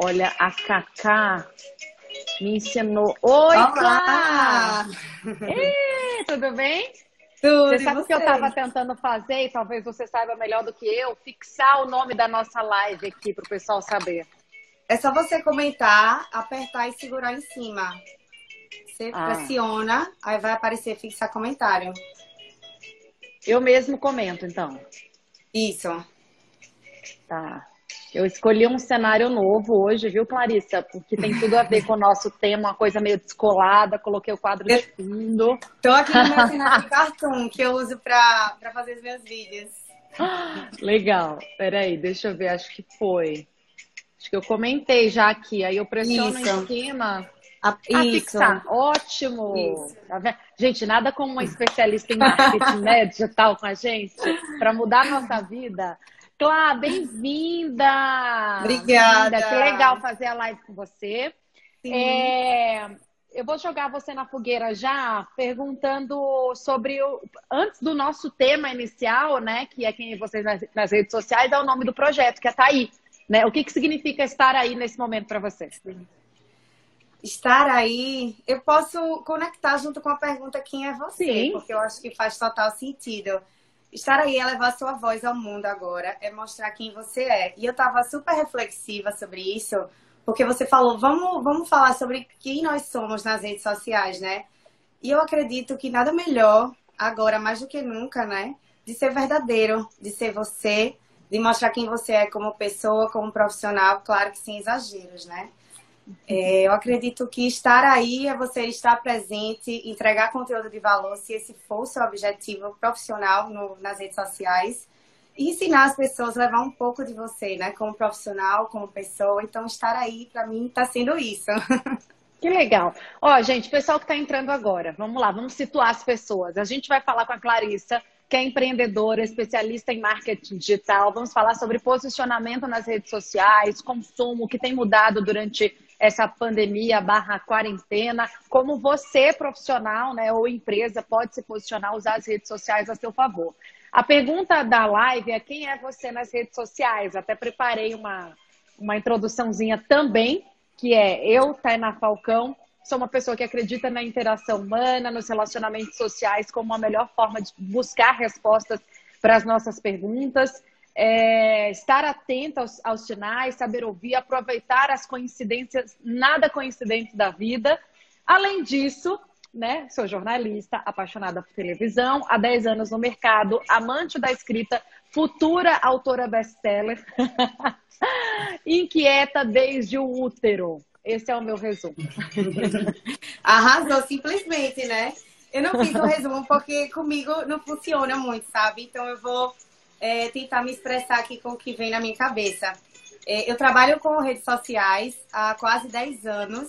Olha, a Cacá me ensinou. Oi, Olá! Ei, tudo bem? Tudo, você sabe o que eu estava tentando fazer, e talvez você saiba melhor do que eu, fixar o nome da nossa live aqui para o pessoal saber. É só você comentar, apertar e segurar em cima. Você ah. pressiona, aí vai aparecer fixar comentário. Eu mesmo comento, então. Isso. Tá. Eu escolhi um cenário novo hoje, viu, Clarissa? Porque tem tudo a ver com o nosso tema, uma coisa meio descolada. Coloquei o quadro de fundo. Tô aqui no meu cenário cartoon, que eu uso para fazer os meus vídeos. Legal. Peraí, deixa eu ver, acho que foi. Acho que eu comentei já aqui. Aí eu pressiono Isso. em cima. A, ah, fixar. Ótimo! Tá gente, nada como uma especialista em marketing né, digital com a gente para mudar a nossa vida. Clá, bem-vinda! Obrigada! Bem que legal fazer a live com você. É, eu vou jogar você na fogueira já, perguntando sobre o, antes do nosso tema inicial, né? Que é quem vocês nas, nas redes sociais, é o nome do projeto, que é Tá Aí. Né? O que, que significa estar aí nesse momento para você? Estar aí, eu posso conectar junto com a pergunta quem é você, Sim. porque eu acho que faz total sentido. Estar aí é levar sua voz ao mundo agora, é mostrar quem você é. E eu estava super reflexiva sobre isso, porque você falou, vamos, vamos falar sobre quem nós somos nas redes sociais, né? E eu acredito que nada melhor, agora mais do que nunca, né? De ser verdadeiro, de ser você, de mostrar quem você é como pessoa, como profissional, claro que sem exageros, né? É, eu acredito que estar aí é você estar presente, entregar conteúdo de valor, se esse for o seu objetivo profissional no, nas redes sociais, e ensinar as pessoas a levar um pouco de você, né, como profissional, como pessoa. Então, estar aí, para mim, está sendo isso. Que legal. Ó, gente, pessoal que está entrando agora, vamos lá, vamos situar as pessoas. A gente vai falar com a Clarissa, que é empreendedora, especialista em marketing digital. Vamos falar sobre posicionamento nas redes sociais, consumo, que tem mudado durante essa pandemia barra quarentena, como você, profissional né, ou empresa, pode se posicionar, usar as redes sociais a seu favor. A pergunta da live é quem é você nas redes sociais? Até preparei uma, uma introduçãozinha também, que é eu, Tainá Falcão, sou uma pessoa que acredita na interação humana, nos relacionamentos sociais como a melhor forma de buscar respostas para as nossas perguntas é, estar atento aos, aos sinais, saber ouvir, aproveitar as coincidências nada coincidentes da vida. Além disso, né, sou jornalista, apaixonada por televisão, há 10 anos no mercado, amante da escrita, futura autora best-seller, inquieta desde o útero. Esse é o meu resumo. Arrasou, simplesmente, né? Eu não fiz o um resumo porque comigo não funciona muito, sabe? Então eu vou é, tentar me expressar aqui com o que vem na minha cabeça. É, eu trabalho com redes sociais há quase 10 anos.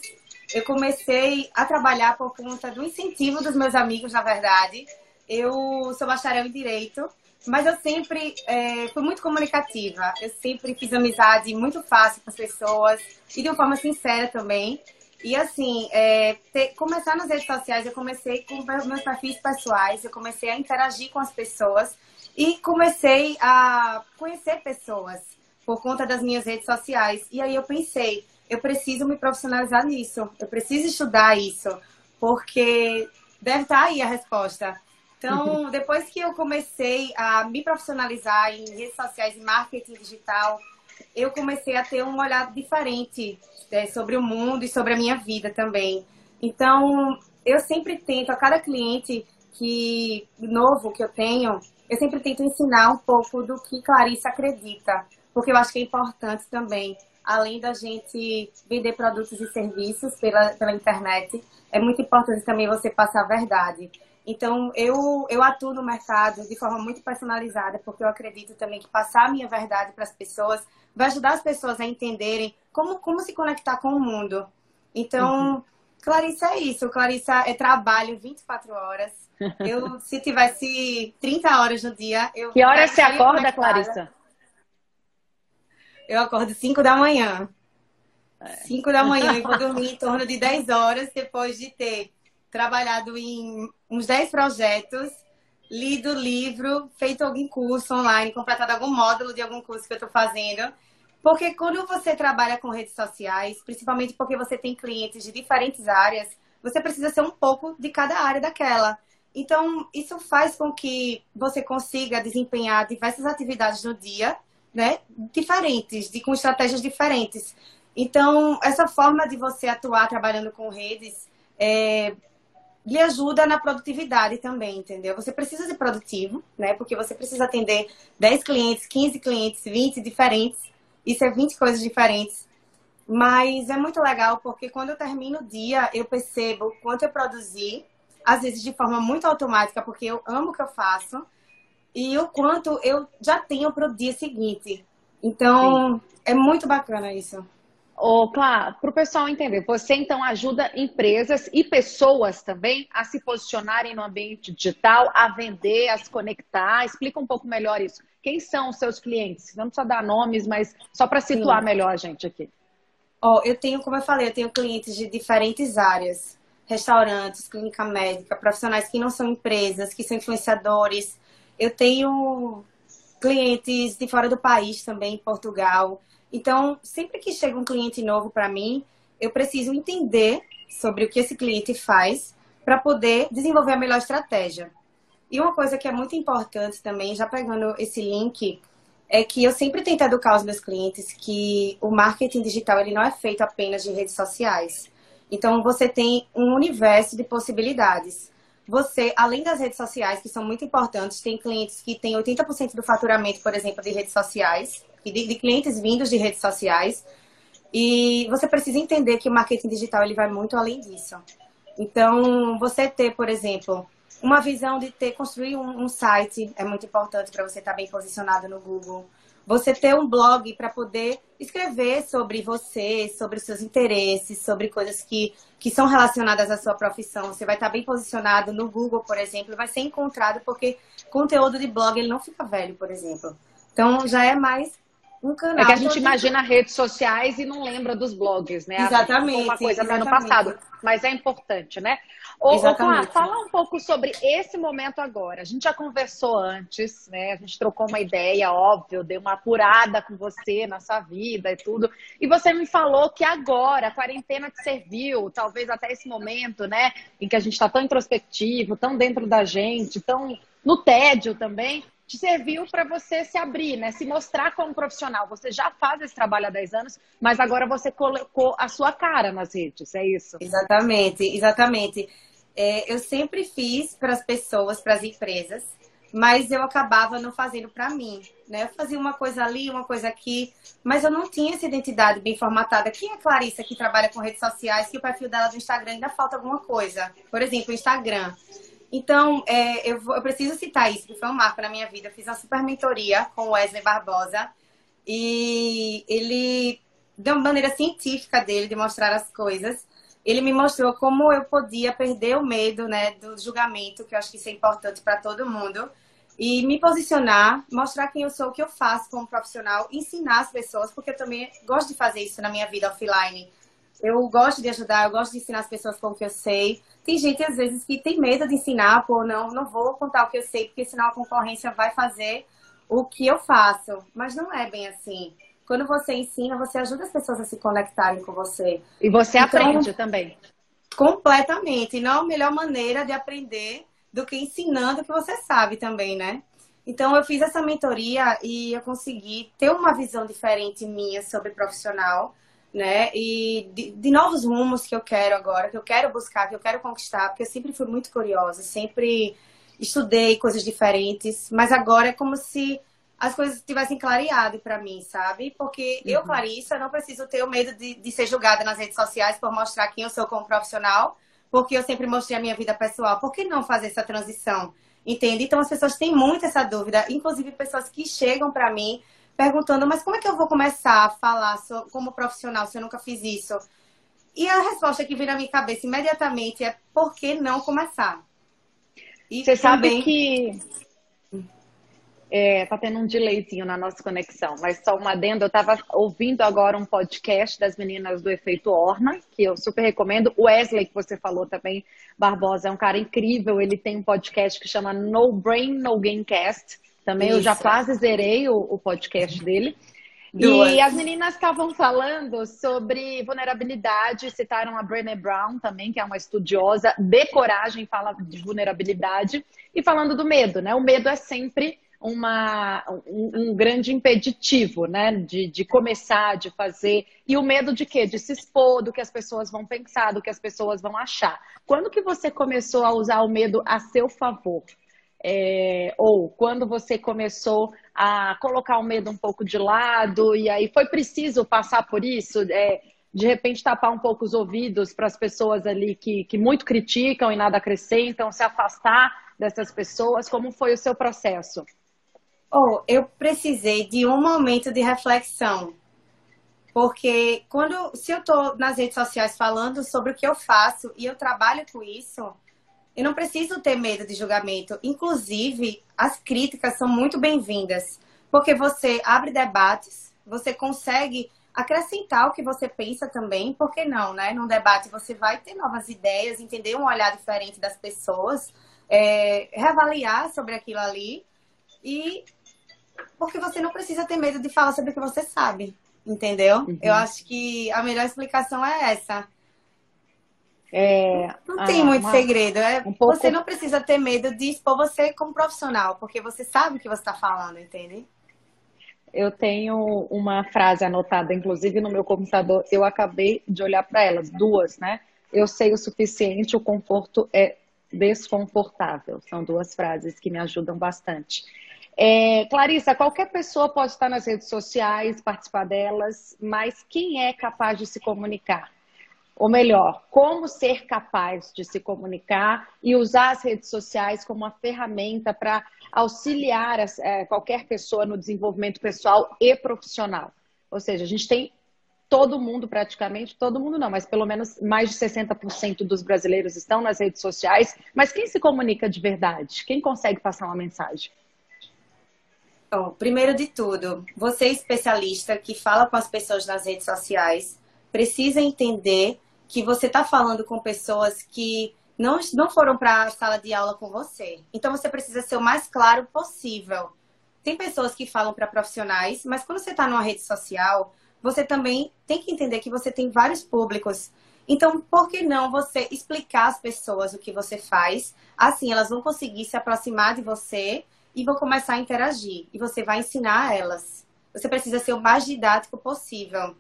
Eu comecei a trabalhar por conta do incentivo dos meus amigos, na verdade. Eu sou bacharel em Direito, mas eu sempre é, fui muito comunicativa. Eu sempre fiz amizade muito fácil com as pessoas e de uma forma sincera também. E assim, é, ter, começar nas redes sociais, eu comecei com meus perfis pessoais, eu comecei a interagir com as pessoas e comecei a conhecer pessoas por conta das minhas redes sociais. E aí eu pensei, eu preciso me profissionalizar nisso, eu preciso estudar isso, porque deve estar aí a resposta. Então, depois que eu comecei a me profissionalizar em redes sociais e marketing digital, eu comecei a ter um olhar diferente é, sobre o mundo e sobre a minha vida também. Então, eu sempre tento a cada cliente que novo que eu tenho, eu sempre tento ensinar um pouco do que Clarice acredita, porque eu acho que é importante também, além da gente vender produtos e serviços pela, pela internet, é muito importante também você passar a verdade. Então, eu, eu atuo no mercado de forma muito personalizada, porque eu acredito também que passar a minha verdade para as pessoas vai ajudar as pessoas a entenderem como, como se conectar com o mundo. Então, uhum. Clarissa é isso. Clarissa é trabalho 24 horas. Eu, se tivesse 30 horas no dia, eu. Que hora você acorda, Clarissa? Eu acordo 5 da manhã. 5 é. da manhã e vou dormir em torno de 10 horas depois de ter trabalhado em uns 10 projetos, lido livro, feito algum curso online, completado algum módulo de algum curso que eu estou fazendo. Porque quando você trabalha com redes sociais, principalmente porque você tem clientes de diferentes áreas, você precisa ser um pouco de cada área daquela. Então, isso faz com que você consiga desempenhar diversas atividades no dia, né? Diferentes, de, com estratégias diferentes. Então, essa forma de você atuar trabalhando com redes é, lhe ajuda na produtividade também, entendeu? Você precisa ser produtivo, né? Porque você precisa atender 10 clientes, 15 clientes, 20 diferentes. Isso é 20 coisas diferentes. Mas é muito legal porque quando eu termino o dia, eu percebo quanto eu produzi, às vezes de forma muito automática, porque eu amo o que eu faço, e o quanto eu já tenho para o dia seguinte. Então, Sim. é muito bacana isso. Ô, Clá, para o pessoal entender, você então ajuda empresas e pessoas também a se posicionarem no ambiente digital, a vender, a se conectar. Explica um pouco melhor isso. Quem são os seus clientes? Não precisa dar nomes, mas só para situar Sim. melhor a gente aqui. Ó, eu tenho, como eu falei, eu tenho clientes de diferentes áreas. Restaurantes, clínica médica, profissionais que não são empresas, que são influenciadores. Eu tenho clientes de fora do país também, Portugal. Então, sempre que chega um cliente novo para mim, eu preciso entender sobre o que esse cliente faz para poder desenvolver a melhor estratégia. E uma coisa que é muito importante também, já pegando esse link, é que eu sempre tento educar os meus clientes que o marketing digital ele não é feito apenas de redes sociais. Então, você tem um universo de possibilidades. Você, além das redes sociais, que são muito importantes, tem clientes que têm 80% do faturamento, por exemplo, de redes sociais de, de clientes vindos de redes sociais. E você precisa entender que o marketing digital ele vai muito além disso. Então, você ter, por exemplo, uma visão de ter construir um, um site é muito importante para você estar tá bem posicionado no Google. Você ter um blog para poder escrever sobre você, sobre os seus interesses, sobre coisas que, que são relacionadas à sua profissão. Você vai estar tá bem posicionado no Google, por exemplo, vai ser encontrado porque conteúdo de blog ele não fica velho, por exemplo. Então já é mais um canal. É que a gente imagina redes sociais e não lembra dos blogs, né? Exatamente. Uma coisa exatamente. no passado, mas é importante, né? Ô, fala um pouco sobre esse momento agora. A gente já conversou antes, né? A gente trocou uma ideia, óbvio, deu uma apurada com você na sua vida e tudo. E você me falou que agora a quarentena te serviu, talvez até esse momento, né? Em que a gente está tão introspectivo, tão dentro da gente, tão no tédio também te serviu para você se abrir, né? Se mostrar como profissional. Você já faz esse trabalho há 10 anos, mas agora você colocou a sua cara nas redes, é isso? Exatamente, exatamente. É, eu sempre fiz para as pessoas, para as empresas, mas eu acabava não fazendo para mim, né? Eu fazia uma coisa ali, uma coisa aqui, mas eu não tinha essa identidade bem formatada. Quem é Clarissa que trabalha com redes sociais, que o perfil dela do Instagram ainda falta alguma coisa? Por exemplo, o Instagram. Então, é, eu, vou, eu, preciso citar isso, que foi um marco na minha vida. Eu fiz uma super mentoria com o Wesley Barbosa e ele, de uma maneira científica dele, de mostrar as coisas, ele me mostrou como eu podia perder o medo né, do julgamento, que eu acho que isso é importante para todo mundo, e me posicionar, mostrar quem eu sou, o que eu faço como profissional, ensinar as pessoas, porque eu também gosto de fazer isso na minha vida offline. Eu gosto de ajudar, eu gosto de ensinar as pessoas com o que eu sei. Tem gente, às vezes, que tem medo de ensinar, pô, não, não vou contar o que eu sei, porque senão a concorrência vai fazer o que eu faço. Mas não é bem assim. Quando você ensina, você ajuda as pessoas a se conectarem com você. E você então, aprende também. Completamente. E não é a melhor maneira de aprender do que ensinando o que você sabe também, né? Então, eu fiz essa mentoria e eu consegui ter uma visão diferente minha sobre profissional né? E de, de, novos rumos que eu quero agora, que eu quero buscar, que eu quero conquistar, porque eu sempre fui muito curiosa, sempre estudei coisas diferentes, mas agora é como se as coisas tivessem clareado para mim, sabe? Porque uhum. eu, Clarissa, não preciso ter o medo de, de ser julgada nas redes sociais por mostrar quem eu sou como profissional, porque eu sempre mostrei a minha vida pessoal. Por que não fazer essa transição? Entende? Então as pessoas têm muito essa dúvida, inclusive pessoas que chegam para mim perguntando, mas como é que eu vou começar a falar como profissional se eu nunca fiz isso? E a resposta que vem na minha cabeça imediatamente é por que não começar? E Você também... sabe que é, tá tendo um delayzinho na nossa conexão, mas só uma adendo, eu estava ouvindo agora um podcast das meninas do Efeito Orna, que eu super recomendo. O Wesley, que você falou também, Barbosa, é um cara incrível, ele tem um podcast que chama No Brain, No Gamecast, também Isso. eu já quase zerei o, o podcast dele. Duas. E as meninas estavam falando sobre vulnerabilidade, citaram a Brené Brown também, que é uma estudiosa de coragem, fala de vulnerabilidade, e falando do medo, né? O medo é sempre uma, um, um, grande impeditivo, né? De, de começar, de fazer. E o medo de quê? De se expor, do que as pessoas vão pensar, do que as pessoas vão achar. Quando que você começou a usar o medo a seu favor? É, ou quando você começou a colocar o medo um pouco de lado e aí foi preciso passar por isso, é, de repente tapar um pouco os ouvidos para as pessoas ali que, que muito criticam e nada acrescentam, se afastar dessas pessoas, como foi o seu processo? Oh, eu precisei de um momento de reflexão. Porque quando se eu estou nas redes sociais falando sobre o que eu faço e eu trabalho com isso, eu não preciso ter medo de julgamento. Inclusive, as críticas são muito bem-vindas, porque você abre debates, você consegue acrescentar o que você pensa também, por que não, né? Num debate você vai ter novas ideias, entender um olhar diferente das pessoas, é, reavaliar sobre aquilo ali e porque você não precisa ter medo de falar sobre o que você sabe, entendeu? Uhum. Eu acho que a melhor explicação é essa. É, não tem ah, muito uma, segredo. É, um pouco... Você não precisa ter medo de expor você como profissional, porque você sabe o que você está falando, entende? Eu tenho uma frase anotada, inclusive no meu computador. Eu acabei de olhar para elas, duas, né? Eu sei o suficiente, o conforto é desconfortável. São duas frases que me ajudam bastante. É, Clarissa, qualquer pessoa pode estar nas redes sociais, participar delas, mas quem é capaz de se comunicar? Ou melhor, como ser capaz de se comunicar e usar as redes sociais como uma ferramenta para auxiliar é, qualquer pessoa no desenvolvimento pessoal e profissional. Ou seja, a gente tem todo mundo, praticamente, todo mundo não, mas pelo menos mais de 60% dos brasileiros estão nas redes sociais. Mas quem se comunica de verdade? Quem consegue passar uma mensagem? Bom, primeiro de tudo, você especialista que fala com as pessoas nas redes sociais, precisa entender que você está falando com pessoas que não, não foram para a sala de aula com você. Então você precisa ser o mais claro possível. Tem pessoas que falam para profissionais, mas quando você está numa rede social, você também tem que entender que você tem vários públicos. Então, por que não você explicar às pessoas o que você faz? Assim, elas vão conseguir se aproximar de você e vão começar a interagir. E você vai ensinar elas. Você precisa ser o mais didático possível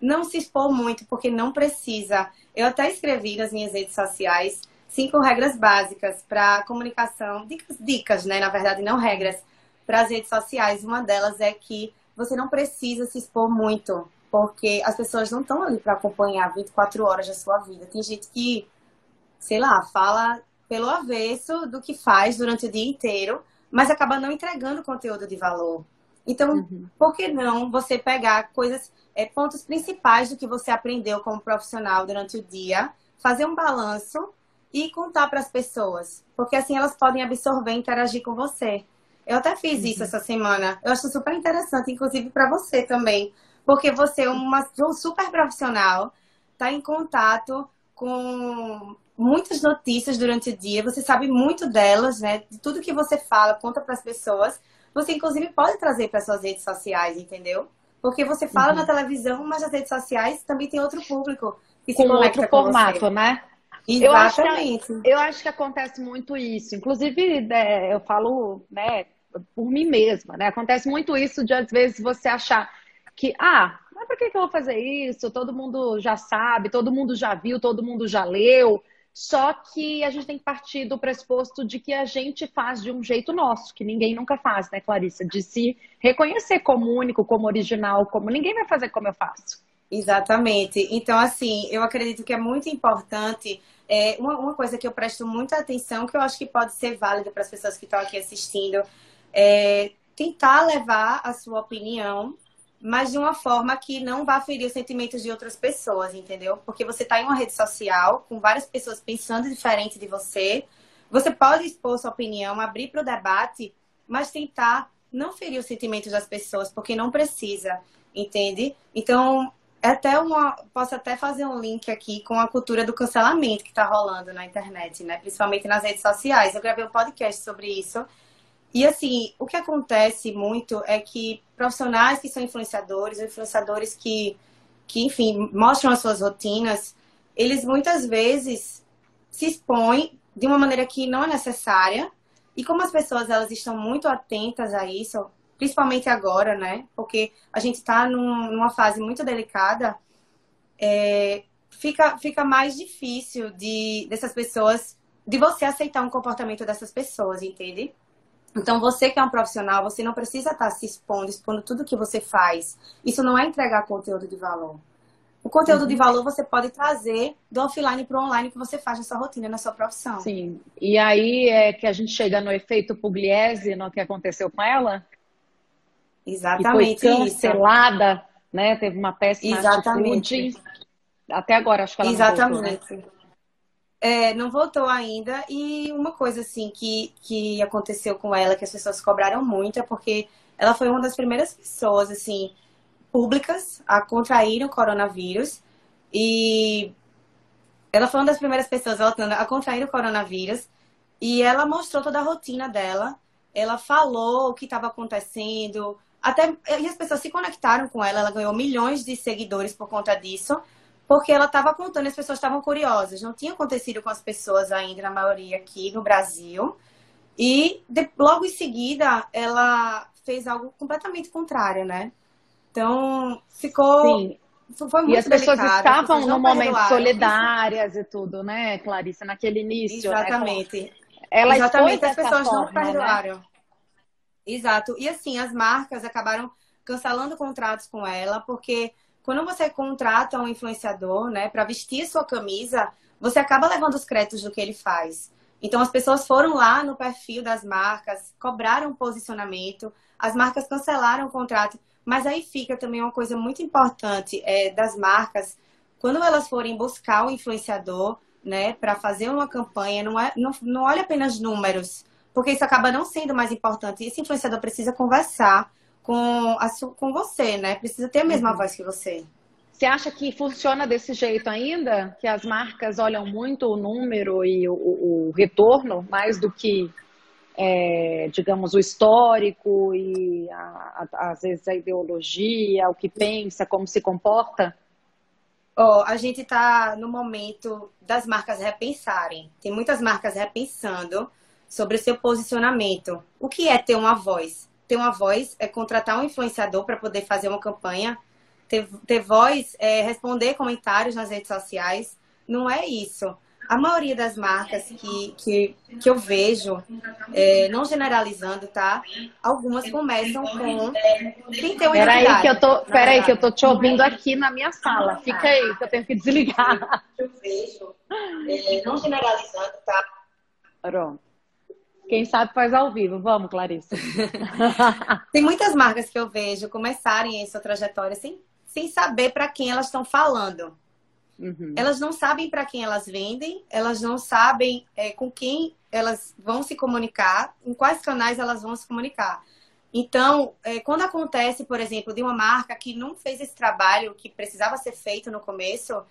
não se expor muito, porque não precisa. Eu até escrevi nas minhas redes sociais cinco regras básicas para comunicação, dicas, dicas, né? Na verdade, não regras, para as redes sociais. Uma delas é que você não precisa se expor muito, porque as pessoas não estão ali para acompanhar 24 horas da sua vida. Tem gente que, sei lá, fala pelo avesso do que faz durante o dia inteiro, mas acaba não entregando conteúdo de valor. Então, uhum. por que não você pegar coisas, é, pontos principais do que você aprendeu como profissional durante o dia, fazer um balanço e contar para as pessoas? Porque assim elas podem absorver e interagir com você. Eu até fiz uhum. isso essa semana. Eu acho super interessante, inclusive para você também. Porque você é uma, um super profissional, está em contato com muitas notícias durante o dia, você sabe muito delas, né? De tudo que você fala, conta para as pessoas você inclusive pode trazer para suas redes sociais, entendeu? Porque você fala uhum. na televisão, mas nas redes sociais também tem outro público que se com outro com formato, você. né? Exatamente. Eu acho, que, eu acho que acontece muito isso. Inclusive, é, eu falo, né, por mim mesma, né? Acontece muito isso de às vezes você achar que, ah, mas por que, que eu vou fazer isso? Todo mundo já sabe, todo mundo já viu, todo mundo já leu. Só que a gente tem que partir do pressuposto de que a gente faz de um jeito nosso, que ninguém nunca faz, né, Clarissa? De se reconhecer como único, como original, como ninguém vai fazer como eu faço. Exatamente. Então, assim, eu acredito que é muito importante. É, uma, uma coisa que eu presto muita atenção, que eu acho que pode ser válida para as pessoas que estão aqui assistindo, é tentar levar a sua opinião mas de uma forma que não vá ferir os sentimentos de outras pessoas, entendeu? Porque você está em uma rede social com várias pessoas pensando diferente de você. Você pode expor sua opinião, abrir para o debate, mas tentar não ferir os sentimentos das pessoas, porque não precisa, entende? Então, até uma, posso até fazer um link aqui com a cultura do cancelamento que está rolando na internet, né? Principalmente nas redes sociais. Eu gravei um podcast sobre isso E assim, o que acontece muito é que profissionais que são influenciadores, ou influenciadores que, que, enfim, mostram as suas rotinas, eles muitas vezes se expõem de uma maneira que não é necessária. E como as pessoas elas estão muito atentas a isso, principalmente agora, né? Porque a gente está num, numa fase muito delicada, é, fica, fica mais difícil de dessas pessoas, de você aceitar um comportamento dessas pessoas, entende? Então, você que é um profissional, você não precisa estar se expondo, expondo tudo que você faz. Isso não é entregar conteúdo de valor. O conteúdo uhum. de valor você pode trazer do offline para o online que você faz na sua rotina, na sua profissão. Sim. E aí é que a gente chega no efeito Pugliese, no que aconteceu com ela. Exatamente. Foi cancelada, isso. né? Teve uma péssima Exatamente. atitude. Até agora, acho que ela Exatamente. voltou, né? É, não voltou ainda. E uma coisa, assim, que, que aconteceu com ela, que as pessoas cobraram muito, é porque ela foi uma das primeiras pessoas, assim, públicas a contrair o coronavírus. E ela foi uma das primeiras pessoas a contrair o coronavírus. E ela mostrou toda a rotina dela. Ela falou o que estava acontecendo. Até e as pessoas se conectaram com ela. Ela ganhou milhões de seguidores por conta disso porque ela estava contando, as pessoas estavam curiosas. Não tinha acontecido com as pessoas ainda, na maioria aqui no Brasil. E de, logo em seguida, ela fez algo completamente contrário, né? Então, ficou. Sim. Foi muito e as pessoas delicado, estavam no momento solidárias e tudo, né, Clarice, naquele início. Né, Exatamente. Né? Ela Exatamente, as pessoas forma, não perdoaram. Né? Exato. E assim, as marcas acabaram cancelando contratos com ela, porque quando você contrata um influenciador, né, para vestir sua camisa, você acaba levando os créditos do que ele faz. Então, as pessoas foram lá no perfil das marcas, cobraram posicionamento, as marcas cancelaram o contrato. Mas aí fica também uma coisa muito importante é, das marcas, quando elas forem buscar o influenciador, né, para fazer uma campanha, não, é, não, não olha apenas números, porque isso acaba não sendo mais importante. Esse influenciador precisa conversar com, a, com você, né? Precisa ter a mesma uhum. voz que você. Você acha que funciona desse jeito ainda? Que as marcas olham muito o número e o, o retorno, mais do que, é, digamos, o histórico e, a, a, às vezes, a ideologia, o que pensa, como se comporta? Oh, a gente está no momento das marcas repensarem. Tem muitas marcas repensando sobre o seu posicionamento. O que é ter uma voz? Ter uma voz, é contratar um influenciador para poder fazer uma campanha, ter, ter voz, é responder comentários nas redes sociais. Não é isso. A maioria das marcas que, que, que eu vejo, é, não generalizando, tá? Algumas começam com quem tem uma Peraí que eu tô, peraí que eu tô te ouvindo aqui na minha sala. Fica aí que eu tenho que desligar. Eu vejo, é, não generalizando, tá? Pronto. Quem sabe faz ao vivo. Vamos, Clarice. Tem muitas marcas que eu vejo começarem essa trajetória sem, sem saber para quem elas estão falando. Uhum. Elas não sabem para quem elas vendem, elas não sabem é, com quem elas vão se comunicar, em quais canais elas vão se comunicar. Então, é, quando acontece, por exemplo, de uma marca que não fez esse trabalho que precisava ser feito no começo,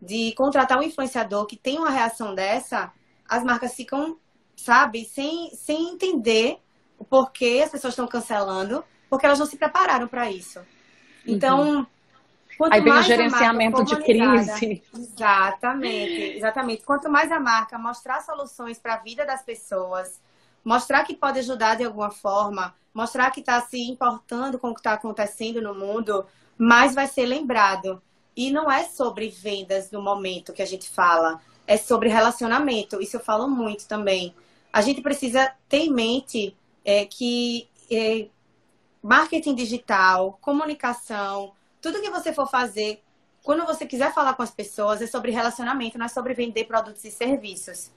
de contratar um influenciador que tem uma reação dessa, as marcas ficam sabe? Sem, sem entender o porquê as pessoas estão cancelando, porque elas não se prepararam para isso. Então, uhum. Aí vem o gerenciamento de crise. Exatamente, exatamente. Quanto mais a marca mostrar soluções para a vida das pessoas, mostrar que pode ajudar de alguma forma, mostrar que está se importando com o que está acontecendo no mundo, mais vai ser lembrado. E não é sobre vendas no momento que a gente fala, é sobre relacionamento. Isso eu falo muito também a gente precisa ter em mente é, que é, marketing digital, comunicação, tudo que você for fazer, quando você quiser falar com as pessoas, é sobre relacionamento, não é sobre vender produtos e serviços.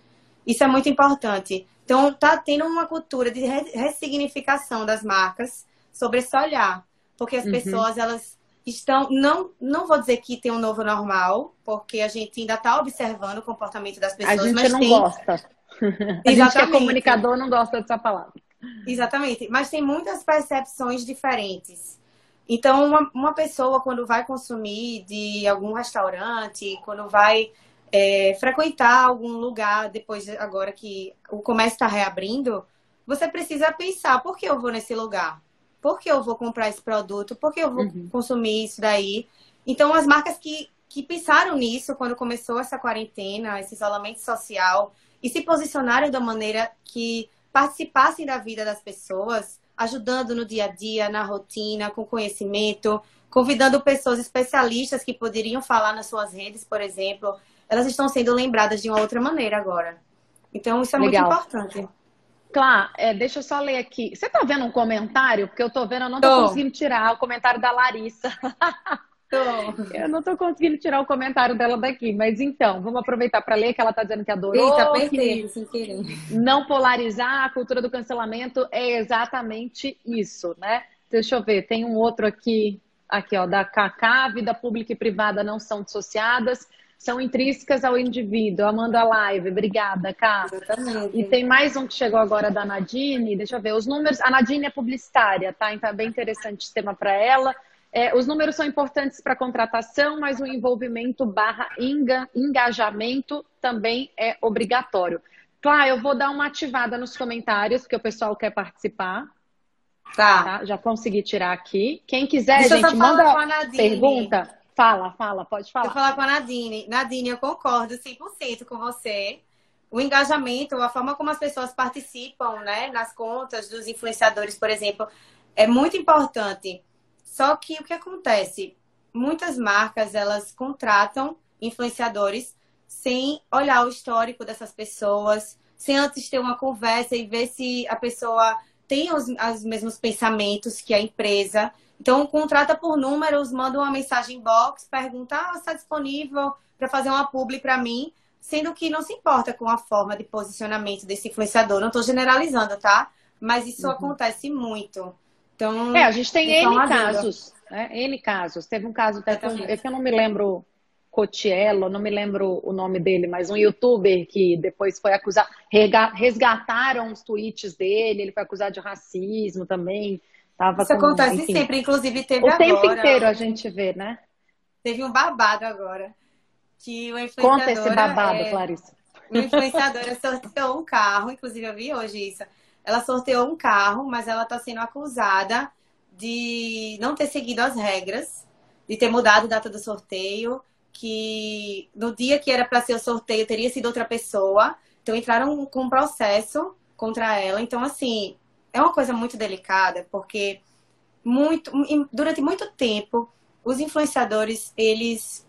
Isso é muito importante. Então, tá tendo uma cultura de ressignificação das marcas sobre esse olhar. Porque as uhum. pessoas, elas estão, não, não vou dizer que tem um novo normal, porque a gente ainda está observando o comportamento das pessoas. A gente mas não tem... gosta. A gente que é comunicador não gosta dessa palavra. Exatamente. Mas tem muitas percepções diferentes. Então, uma, uma pessoa, quando vai consumir de algum restaurante, quando vai é, frequentar algum lugar, depois, agora que o comércio está reabrindo, você precisa pensar por que eu vou nesse lugar? Por que eu vou comprar esse produto? Por que eu vou uhum. consumir isso daí? Então, as marcas que, que pensaram nisso quando começou essa quarentena, esse isolamento social, e se posicionaram da maneira que participassem da vida das pessoas, ajudando no dia a dia, na rotina, com conhecimento, convidando pessoas especialistas que poderiam falar nas suas redes, por exemplo, elas estão sendo lembradas de uma outra maneira agora. Então, isso é Legal. muito importante. Claro, é, deixa eu só ler aqui. Você tá vendo um comentário? Porque eu tô vendo, eu não tô. conseguindo tirar o comentário da Larissa. Eu não tô conseguindo tirar o comentário dela daqui, mas então, vamos aproveitar para ler que ela tá dizendo que adorou. Eita, apertei, sem querer. Não polarizar, a cultura do cancelamento é exatamente isso, né? Deixa eu ver, tem um outro aqui, aqui ó, da KK, vida pública e privada não são dissociadas são intrínsecas ao indivíduo. Amanda Live, obrigada, Cá. Exatamente. E tem mais um que chegou agora da Nadine, deixa eu ver, os números, a Nadine é publicitária, tá? Então é bem interessante esse tema para ela. É, os números são importantes para contratação, mas o envolvimento barra enga, engajamento também é obrigatório. Claro, eu vou dar uma ativada nos comentários, porque o pessoal quer participar. Tá. tá? Já consegui tirar aqui. Quem quiser, Deixa gente, manda pergunta. Fala, fala, pode falar. Vou falar com a Nadine. Nadine, eu concordo 100% com você. O engajamento, a forma como as pessoas participam, né, nas contas dos influenciadores, por exemplo, é muito importante. Só que o que acontece? Muitas marcas, elas contratam influenciadores sem olhar o histórico dessas pessoas, sem antes ter uma conversa e ver se a pessoa tem os, os mesmos pensamentos que a empresa. Então, contrata por números, manda uma mensagem box, pergunta, ah, está disponível para fazer uma publi para mim, sendo que não se importa com a forma de posicionamento desse influenciador. Não estou generalizando, tá? Mas isso uhum. acontece muito. Então, é, a gente tem N casos, né? N casos. Teve um caso até é que eu não me lembro Cotiello, não me lembro o nome dele, mas um youtuber que depois foi acusado, resgataram os tweets dele, ele foi acusado de racismo também. Tava Isso com, acontece enfim, sempre, inclusive teve o agora. O tempo inteiro a gente vê, né? Teve um babado agora. Que uma Conta esse babado, é, Clarissa. Uma influenciadora sorteou um carro, inclusive eu vi hoje isso. Ela sorteou um carro, mas ela está sendo acusada de não ter seguido as regras, de ter mudado a data do sorteio, que no dia que era para ser o sorteio teria sido outra pessoa. Então entraram com um processo contra ela. Então, assim, é uma coisa muito delicada, porque muito, durante muito tempo, os influenciadores, eles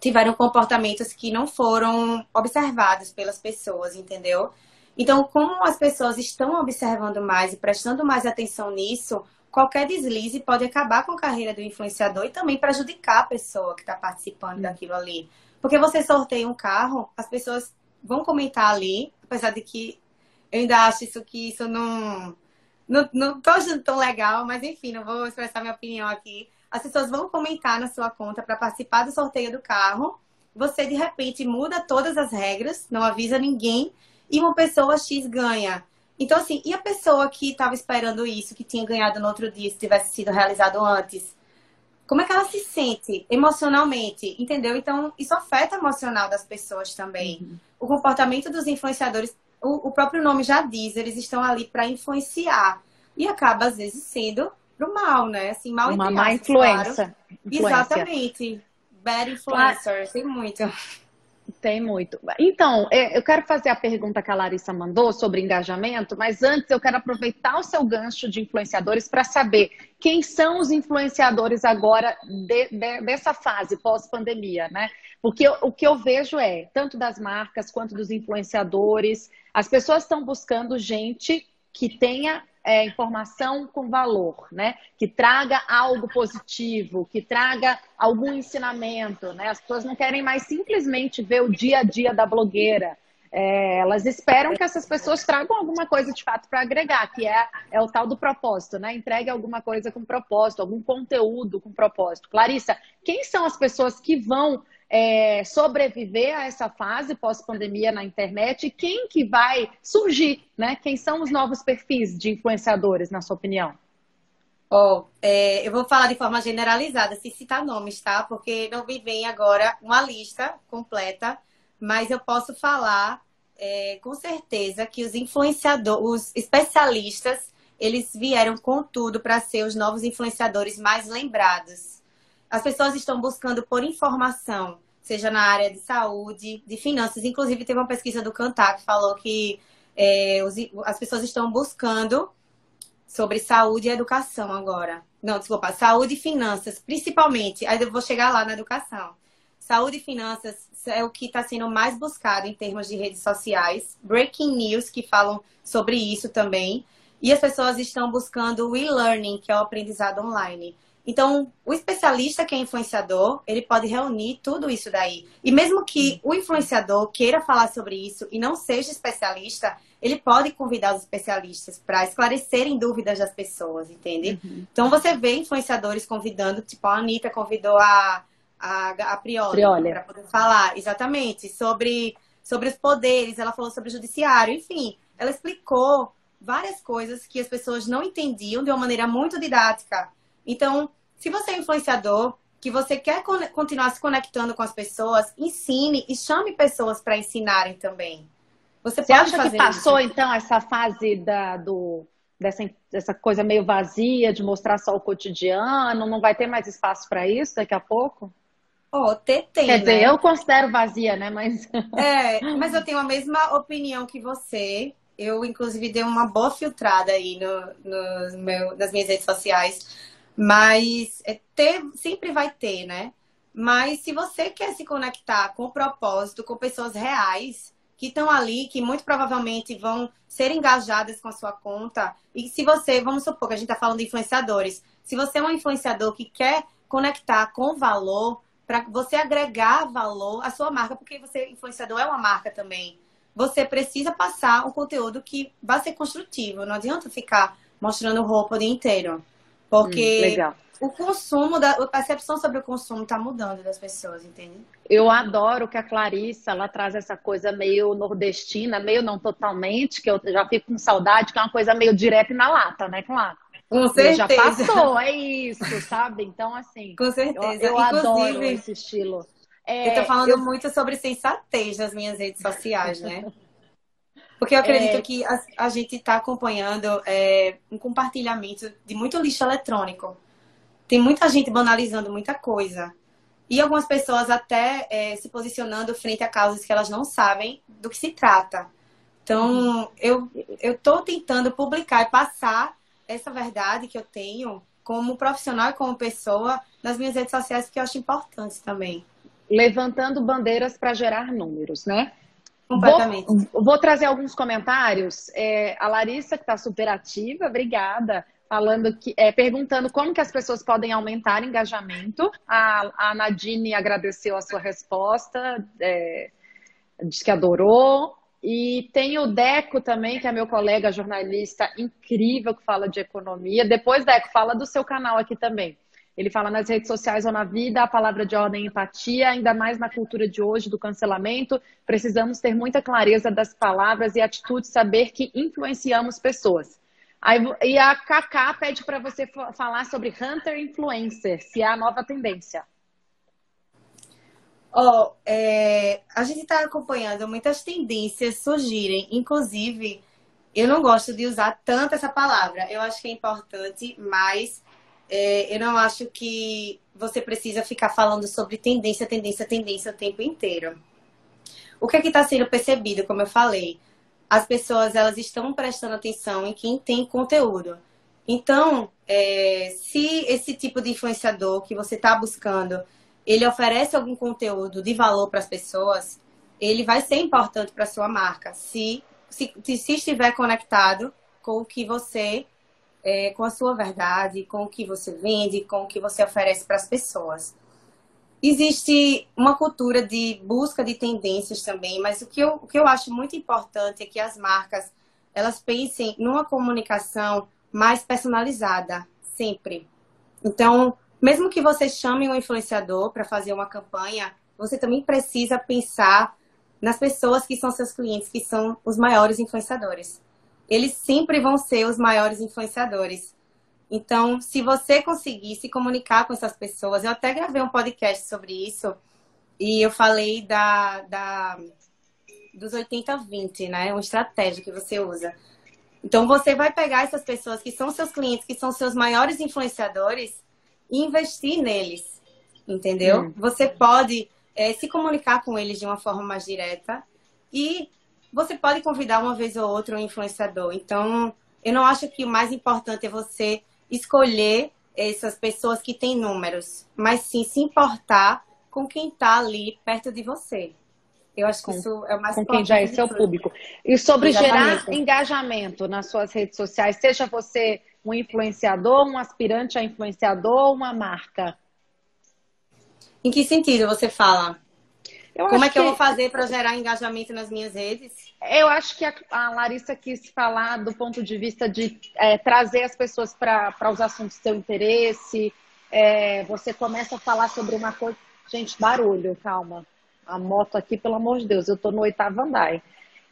tiveram comportamentos que não foram observados pelas pessoas, entendeu? Então, como as pessoas estão observando mais e prestando mais atenção nisso, qualquer deslize pode acabar com a carreira do influenciador e também prejudicar a pessoa que está participando hum. daquilo ali. Porque você sorteia um carro, as pessoas vão comentar ali, apesar de que eu ainda acho isso que isso não. Não, não tô achando tão legal, mas enfim, não vou expressar minha opinião aqui. As pessoas vão comentar na sua conta para participar do sorteio do carro. Você, de repente, muda todas as regras, não avisa ninguém, e uma pessoa X ganha. Então, assim, e a pessoa que estava esperando isso, que tinha ganhado no outro dia, se tivesse sido realizado antes? Como é que ela se sente emocionalmente? Entendeu? Então, isso afeta o emocional das pessoas também. Uhum. O comportamento dos influenciadores o, o próprio nome já diz, eles estão ali para influenciar. E acaba, às vezes, sendo pro mal, né? Assim, mal Uma má influência. Claro. Exatamente. Bad influencer, tem muito. Tem muito. Então, é, eu quero fazer a pergunta que a Larissa mandou sobre engajamento, mas antes eu quero aproveitar o seu gancho de influenciadores para saber quem são os influenciadores agora de, de, dessa fase pós-pandemia, né? Porque o que eu vejo é, tanto das marcas quanto dos influenciadores, as pessoas estão buscando gente que tenha é, informação com valor, né? Que traga algo positivo, que traga algum ensinamento, né? As pessoas não querem mais simplesmente ver o dia a dia da blogueira. É, elas esperam que essas pessoas tragam alguma coisa de fato para agregar, que é, é o tal do propósito, né? Entregue alguma coisa com propósito, algum conteúdo com propósito. Clarissa, quem são as pessoas que vão é, sobreviver a essa fase pós-pandemia na internet e quem que vai surgir, né? Quem são os novos perfis de influenciadores, na sua opinião? Oh, é, eu vou falar de forma generalizada, sem citar nomes, tá? Porque não me vem agora uma lista completa, mas eu posso falar é, com certeza que os influenciadores, os especialistas, eles vieram com tudo para ser os novos influenciadores mais lembrados. As pessoas estão buscando por informação, seja na área de saúde, de finanças. Inclusive, teve uma pesquisa do Cantar que falou que é, os, as pessoas estão buscando sobre saúde e educação agora. Não, desculpa, saúde e finanças, principalmente. Aí eu vou chegar lá na educação. Saúde e finanças é o que está sendo mais buscado em termos de redes sociais. Breaking news que falam sobre isso também. E as pessoas estão buscando o e-learning, que é o aprendizado online. Então, o especialista que é influenciador, ele pode reunir tudo isso daí. E mesmo que o influenciador queira falar sobre isso e não seja especialista, ele pode convidar os especialistas para esclarecerem dúvidas das pessoas, entende? Uhum. Então, você vê influenciadores convidando, tipo, a Anitta convidou a, a, a Prioli para poder falar, exatamente, sobre, sobre os poderes, ela falou sobre o judiciário, enfim, ela explicou várias coisas que as pessoas não entendiam de uma maneira muito didática então, se você é influenciador, que você quer continuar se conectando com as pessoas, ensine e chame pessoas para ensinarem também. Você, você acha que passou, isso? então, essa fase da, do, dessa, dessa coisa meio vazia de mostrar só o cotidiano? Não vai ter mais espaço para isso daqui a pouco? Oh, ter tem, Quer dizer, né? eu considero vazia, né? Mas... É, mas eu tenho a mesma opinião que você. Eu, inclusive, dei uma boa filtrada aí no, no meu, nas minhas redes sociais mas é, ter, sempre vai ter, né? Mas se você quer se conectar com o propósito, com pessoas reais que estão ali, que muito provavelmente vão ser engajadas com a sua conta, e se você, vamos supor que a gente está falando de influenciadores, se você é um influenciador que quer conectar com valor, para você agregar valor à sua marca, porque você, influenciador, é uma marca também. Você precisa passar um conteúdo que vai ser construtivo. Não adianta ficar mostrando roupa o dia inteiro. Porque hum, o consumo, da, a percepção sobre o consumo está mudando das pessoas, entende? Eu adoro que a Clarissa, ela traz essa coisa meio nordestina, meio não totalmente, que eu já fico com saudade, que é uma coisa meio direta e na lata, né, claro. Com certeza. Já passou, é isso, sabe? Então, assim. Com certeza. Eu, eu adoro esse estilo. É, eu tô falando eu... muito sobre sensatez nas minhas redes sociais, né? Porque eu acredito é... que a, a gente está acompanhando é, um compartilhamento de muito lixo eletrônico. Tem muita gente banalizando muita coisa. E algumas pessoas até é, se posicionando frente a causas que elas não sabem do que se trata. Então, eu estou tentando publicar e passar essa verdade que eu tenho como profissional e como pessoa nas minhas redes sociais, que eu acho importante também. Levantando bandeiras para gerar números, né? Completamente. Vou, vou trazer alguns comentários. É, a Larissa, que está super ativa, obrigada. Falando que, é, perguntando como que as pessoas podem aumentar engajamento. A, a Nadine agradeceu a sua resposta, é, disse que adorou. E tem o Deco também, que é meu colega jornalista incrível que fala de economia. Depois, Deco, fala do seu canal aqui também. Ele fala nas redes sociais ou na vida, a palavra de ordem empatia, ainda mais na cultura de hoje do cancelamento. Precisamos ter muita clareza das palavras e atitudes, saber que influenciamos pessoas. Aí, e a Kaká pede para você falar sobre Hunter Influencer, se é a nova tendência. Oh, é, a gente está acompanhando muitas tendências surgirem, inclusive eu não gosto de usar tanto essa palavra. Eu acho que é importante, mas é, eu não acho que você precisa ficar falando sobre tendência, tendência, tendência o tempo inteiro. O que é está sendo percebido, como eu falei? As pessoas elas estão prestando atenção em quem tem conteúdo. Então, é, se esse tipo de influenciador que você está buscando, ele oferece algum conteúdo de valor para as pessoas, ele vai ser importante para sua marca, se, se, se estiver conectado com o que você é, com a sua verdade, com o que você vende, com o que você oferece para as pessoas. Existe uma cultura de busca de tendências também, mas o que, eu, o que eu acho muito importante é que as marcas elas pensem numa comunicação mais personalizada, sempre. Então, mesmo que você chame um influenciador para fazer uma campanha, você também precisa pensar nas pessoas que são seus clientes, que são os maiores influenciadores eles sempre vão ser os maiores influenciadores. Então, se você conseguir se comunicar com essas pessoas, eu até gravei um podcast sobre isso e eu falei da, da dos 80-20, né? Uma estratégia que você usa. Então, você vai pegar essas pessoas que são seus clientes, que são seus maiores influenciadores, e investir neles, entendeu? Hum. Você pode é, se comunicar com eles de uma forma mais direta e você pode convidar uma vez ou outra um influenciador. Então, eu não acho que o mais importante é você escolher essas pessoas que têm números, mas sim se importar com quem está ali perto de você. Eu acho que com, isso é o mais Com quem já é seu público. E sobre gerar engajamento nas suas redes sociais, seja você um influenciador, um aspirante a influenciador, uma marca. Em que sentido você fala? Eu Como é que, que, eu vou fazer para gerar engajamento nas minhas redes? Eu acho que a, a Larissa quis falar do ponto de vista de é, trazer as pessoas para os assuntos do seu interesse. É, você começa a falar sobre uma coisa. Gente, barulho, calma a moto aqui, pelo amor de Deus, eu estou no oitavo andar.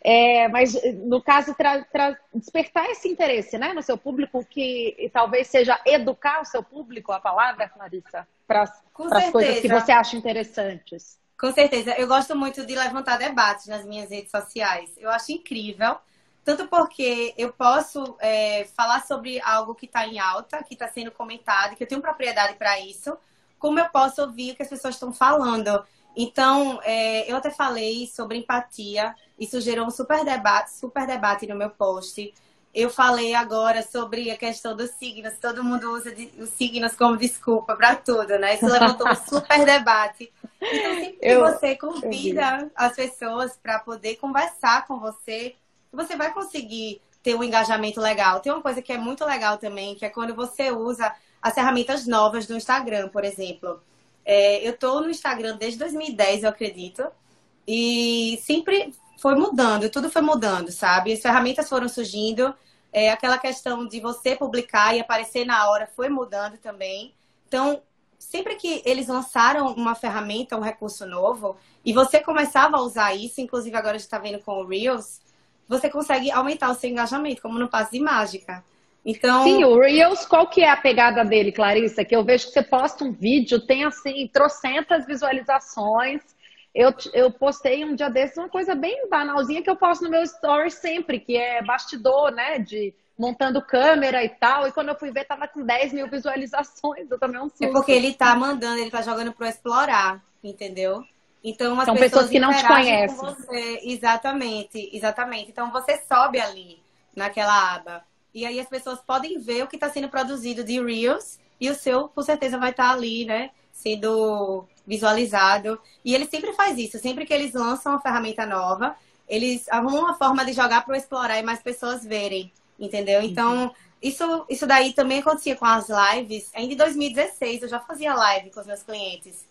É, mas, no caso, tra, tra, despertar esse interesse né, no seu público, que talvez seja educar o seu público, a palavra, Clarissa, para as coisas que você acha interessantes. Com certeza. Eu gosto muito de levantar debates nas minhas redes sociais. Eu acho incrível, tanto porque eu posso é, falar sobre algo que está em alta, que está sendo comentado, que eu tenho propriedade para isso, como eu posso ouvir o que as pessoas estão falando. Então, é, eu até falei sobre empatia, isso gerou um super debate, super debate no meu post. Eu falei agora sobre a questão dos signos, todo mundo usa os signos como desculpa para tudo, né? Isso levantou um super debate. Então, sempre que eu, você convida as pessoas para poder conversar com você, você vai conseguir ter um engajamento legal. Tem uma coisa que é muito legal também, que é quando você usa as ferramentas novas do Instagram, por exemplo. É, eu tô no Instagram desde 2010, eu acredito. E sempre foi mudando, tudo foi mudando, sabe? As ferramentas foram surgindo. É, aquela questão de você publicar e aparecer na hora foi mudando também. Então, sempre que eles lançaram uma ferramenta, um recurso novo, e você começava a usar isso, inclusive agora a gente está vendo com o Reels, você consegue aumentar o seu engajamento, como no passo de mágica. Então... Sim, o Reels, qual que é a pegada dele, Clarissa? Que eu vejo que você posta um vídeo, tem assim, trocentas visualizações. Eu, eu postei um dia desses uma coisa bem banalzinha que eu posto no meu story sempre, que é bastidor, né? De montando câmera e tal. E quando eu fui ver, tava com 10 mil visualizações. Eu também um susto. É porque ele tá mandando, ele tá jogando pro explorar, entendeu? Então, as São pessoas, pessoas que não te conhecem. Exatamente, exatamente. Então, você sobe ali naquela aba. E aí as pessoas podem ver o que está sendo produzido de Reels e o seu, com certeza, vai estar tá ali, né? Sendo visualizado. E ele sempre faz isso. Sempre que eles lançam uma ferramenta nova, eles arrumam uma forma de jogar para explorar e mais pessoas verem. Entendeu? Então, uhum. isso, isso daí também acontecia com as lives. Ainda em 2016, eu já fazia live com os meus clientes.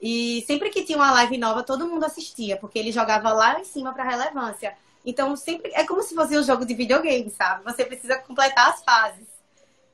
E sempre que tinha uma live nova, todo mundo assistia, porque ele jogava lá em cima para relevância. Então, sempre é como se fosse um jogo de videogame, sabe? Você precisa completar as fases.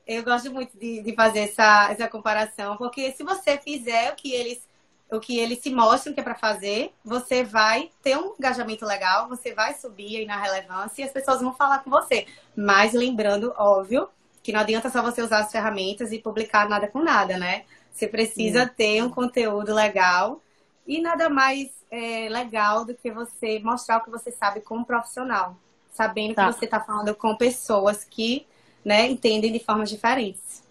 Eu gosto muito de, de fazer essa, essa comparação, porque se você fizer o que eles o que eles se mostram que é para fazer, você vai ter um engajamento legal, você vai subir aí na relevância e as pessoas vão falar com você. Mas lembrando, óbvio, que não adianta só você usar as ferramentas e publicar nada com nada, né? Você precisa hum. ter um conteúdo legal e nada mais é, legal do que você mostrar o que você sabe como profissional, sabendo tá. que você está falando com pessoas que né, entendem de formas diferentes.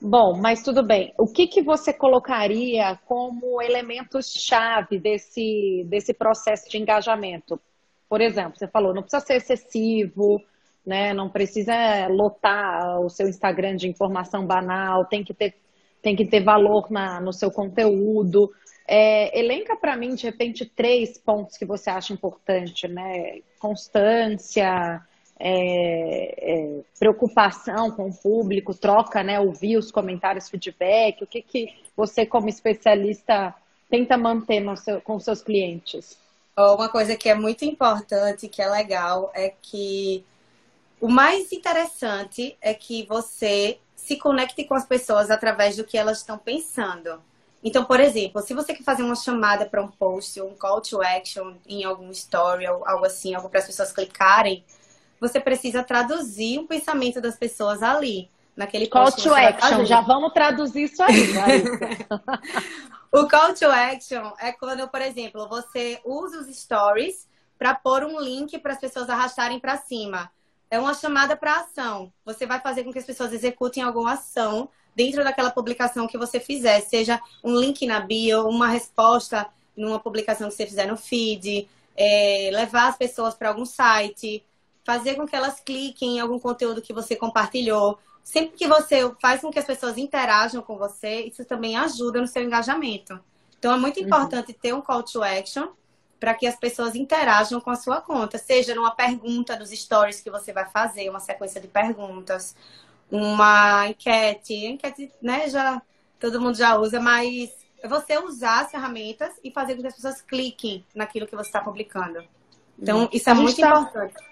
Bom, mas tudo bem. O que, que você colocaria como elementos-chave desse, desse processo de engajamento? Por exemplo, você falou, não precisa ser excessivo, né? não precisa lotar o seu Instagram de informação banal, tem que ter, tem que ter valor na, no seu conteúdo. É, elenca para mim, de repente, três pontos que você acha importante, né? Constância, é, é, preocupação com o público, troca, né? Ouvir os comentários, feedback, o que, que você, como especialista, tenta manter seu, com seus clientes? Uma coisa que é muito importante, que é legal, é que o mais interessante é que você se conecte com as pessoas através do que elas estão pensando. Então, por exemplo, se você quer fazer uma chamada para um post, um call to action em algum story algo assim, algo para as pessoas clicarem, você precisa traduzir o pensamento das pessoas ali, naquele call to action. Já vamos traduzir isso aí, O call to action é quando, por exemplo, você usa os stories para pôr um link para as pessoas arrastarem para cima. É uma chamada para ação. Você vai fazer com que as pessoas executem alguma ação dentro daquela publicação que você fizer, seja um link na bio, uma resposta numa publicação que você fizer no feed, é, levar as pessoas para algum site, fazer com que elas cliquem em algum conteúdo que você compartilhou. Sempre que você faz com que as pessoas interajam com você, isso também ajuda no seu engajamento. Então, é muito uhum. importante uhum. ter um call to action para que as pessoas interajam com a sua conta, seja numa pergunta dos stories que você vai fazer, uma sequência de perguntas, uma enquete, enquete, né, já todo mundo já usa, mas você usar as ferramentas e fazer com que as pessoas cliquem naquilo que você está publicando. Então, uhum. isso é muito tá, importante.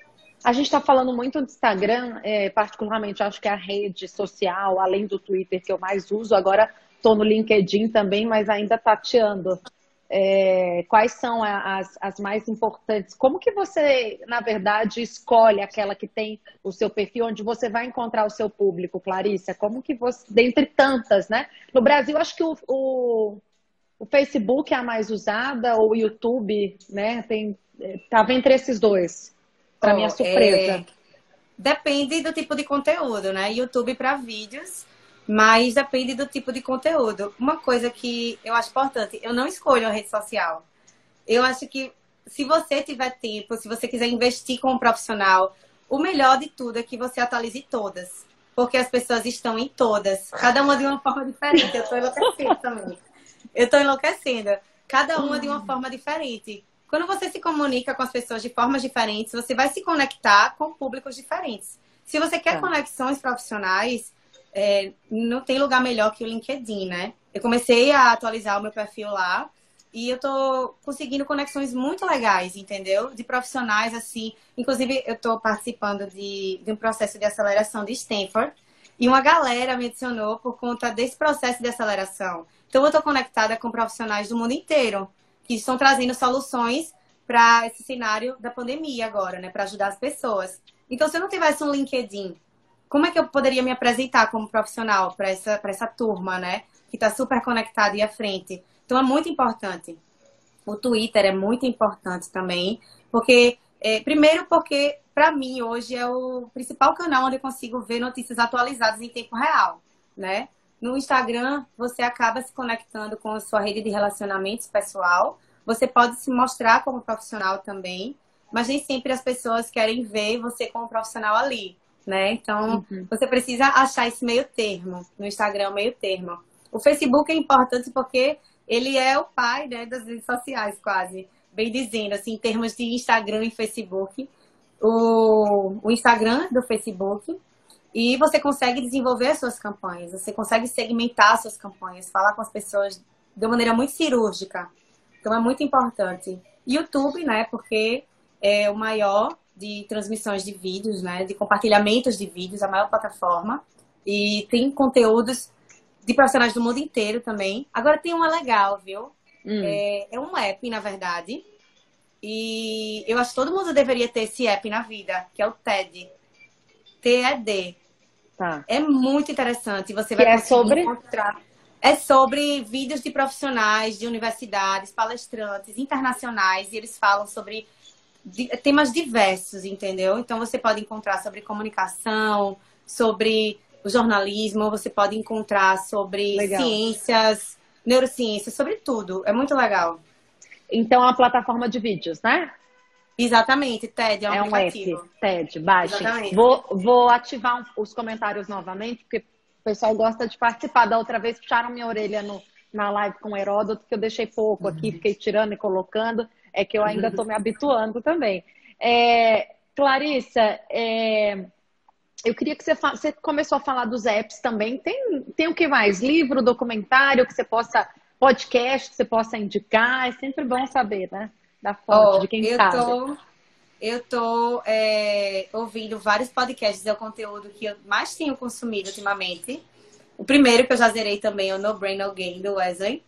A gente está falando muito do Instagram, é, particularmente, acho que é a rede social, além do Twitter, que eu mais uso. Agora estou no LinkedIn também, mas ainda tateando é, quais são as, as mais importantes? Como que você, na verdade, escolhe aquela que tem o seu perfil, onde você vai encontrar o seu público, Clarissa? Como que você, dentre tantas, né? No Brasil, acho que o, o, o Facebook é a mais usada, ou o YouTube, né? Tem, tava entre esses dois, para oh, minha surpresa. É... Depende do tipo de conteúdo, né? YouTube para vídeos mas depende do tipo de conteúdo. Uma coisa que eu acho importante, eu não escolho a rede social. Eu acho que se você tiver tempo, se você quiser investir como profissional, o melhor de tudo é que você atualize todas. Porque as pessoas estão em todas. Cada uma de uma forma diferente. Eu estou enlouquecendo também. Eu estou enlouquecendo. Cada uma de uma forma diferente. Quando você se comunica com as pessoas de formas diferentes, você vai se conectar com públicos diferentes. Se você quer é. conexões profissionais, é, não tem lugar melhor que o LinkedIn, né? Eu comecei a atualizar o meu perfil lá e eu tô conseguindo conexões muito legais, entendeu? De profissionais, assim. Inclusive, eu tô participando de, de um processo de aceleração de Stanford e uma galera me adicionou por conta desse processo de aceleração. Então, eu tô conectada com profissionais do mundo inteiro que estão trazendo soluções para esse cenário da pandemia agora, né? Para ajudar as pessoas. Então, se eu não tivesse um LinkedIn como é que eu poderia me apresentar como profissional para essa, essa turma, né? Que está super conectada e à frente. Então, é muito importante. O Twitter é muito importante também, porque, é, primeiro, porque para mim hoje é o principal canal onde eu consigo ver notícias atualizadas em tempo real, né? No Instagram, você acaba se conectando com a sua rede de relacionamentos pessoal. Você pode se mostrar como profissional também, mas nem sempre as pessoas querem ver você como profissional ali né? Então, uhum. você precisa achar esse meio termo. No Instagram, meio termo. O Facebook é importante porque ele é o pai né, das redes sociais, quase. Bem dizendo, assim, em termos de Instagram e Facebook. O, o Instagram do Facebook. E você consegue desenvolver as suas campanhas. Você consegue segmentar as suas campanhas. Falar com as pessoas de maneira muito cirúrgica. Então, é muito importante. YouTube, né? Porque é o maior de transmissões de vídeos, né, de compartilhamentos de vídeos, a maior plataforma. E tem conteúdos de profissionais do mundo inteiro também. Agora tem uma legal, viu? Hum. É, é, um app, na verdade. E eu acho que todo mundo deveria ter esse app na vida, que é o TED. TED. Tá. É muito interessante. Você vai é sobre encontrar. É sobre vídeos de profissionais de universidades, palestrantes internacionais, e eles falam sobre temas diversos, entendeu? Então você pode encontrar sobre comunicação, sobre o jornalismo, você pode encontrar sobre legal. ciências, neurociências, sobre tudo. É muito legal. Então é uma plataforma de vídeos, né? Exatamente, TED é um, é um aplicativo. app, TED, baixe. Vou, vou ativar os comentários novamente, porque o pessoal gosta de participar. Da outra vez puxaram minha orelha no, na live com o Heródoto, que eu deixei pouco aqui, uhum. fiquei tirando e colocando é que eu ainda estou me habituando também. É, Clarissa, é, eu queria que você, você começou a falar dos apps também. Tem, tem o que mais? Livro, documentário que você possa, podcast que você possa indicar? É sempre bom saber, né? Da fonte, oh, de quem eu sabe. Tô, eu tô é, ouvindo vários podcasts, é o conteúdo que eu mais tenho consumido ultimamente. O primeiro que eu já zerei também é o No Brain No Game, do Wesley.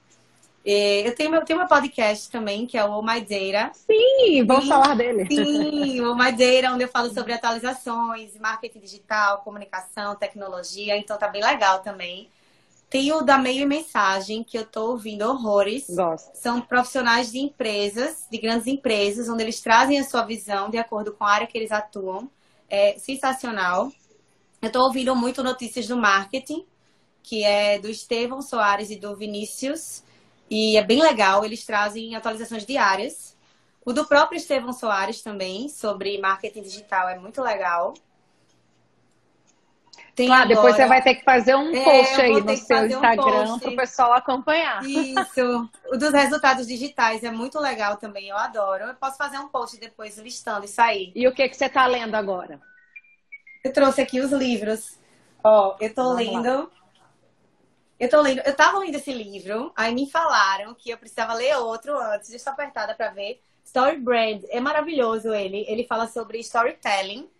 Eu tenho meu, tenho meu podcast também, que é o My Data. Sim, vamos sim, falar dele. Sim, o My Data, onde eu falo sobre atualizações, marketing digital, comunicação, tecnologia. Então tá bem legal também. Tem o da meio e mensagem, que eu tô ouvindo horrores. Gosto. São profissionais de empresas, de grandes empresas, onde eles trazem a sua visão de acordo com a área que eles atuam. É sensacional. Eu tô ouvindo muito notícias do marketing, que é do Estevão Soares e do Vinícius. E é bem legal, eles trazem atualizações diárias. O do próprio Estevão Soares também, sobre marketing digital, é muito legal. Tem claro, agora... depois você vai ter que fazer um é, post aí no seu Instagram um para o pessoal acompanhar. Isso. O dos resultados digitais é muito legal também, eu adoro. Eu posso fazer um post depois listando isso aí. E o que, que você está lendo agora? Eu trouxe aqui os livros. Ó, eu tô Vamos lendo. Lá. Eu tô lendo. Eu tava lendo esse livro, aí me falaram que eu precisava ler outro antes. Deixa eu apertada para ver. Story Brand. É maravilhoso ele. Ele fala sobre storytelling,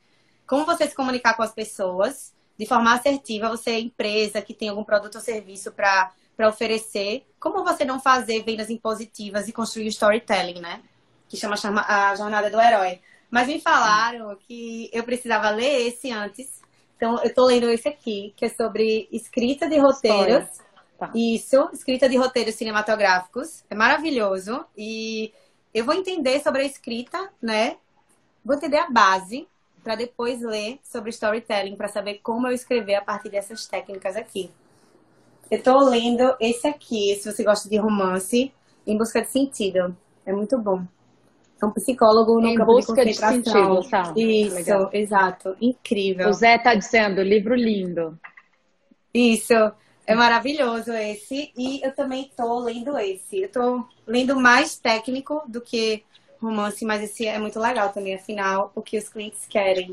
como você se comunicar com as pessoas de forma assertiva, você é empresa que tem algum produto ou serviço para oferecer, como você não fazer vendas impositivas e construir storytelling, né? Que chama, chama a jornada do herói. Mas me falaram que eu precisava ler esse antes. Então, eu tô lendo esse aqui, que é sobre escrita de roteiros. Tá. Isso, escrita de roteiros cinematográficos. É maravilhoso. E eu vou entender sobre a escrita, né? Vou entender a base para depois ler sobre storytelling, para saber como eu escrever a partir dessas técnicas aqui. Eu estou lendo esse aqui, se você gosta de romance, Em Busca de Sentido. É muito bom. É um psicólogo no em campo busca de concentração. De sentido, tá. Isso, Legal. exato. Incrível. O Zé está dizendo, livro lindo. Isso. É maravilhoso esse. E eu também estou lendo esse. Eu estou lendo mais técnico do que romance, mas esse é muito legal também, afinal, o que os clientes querem.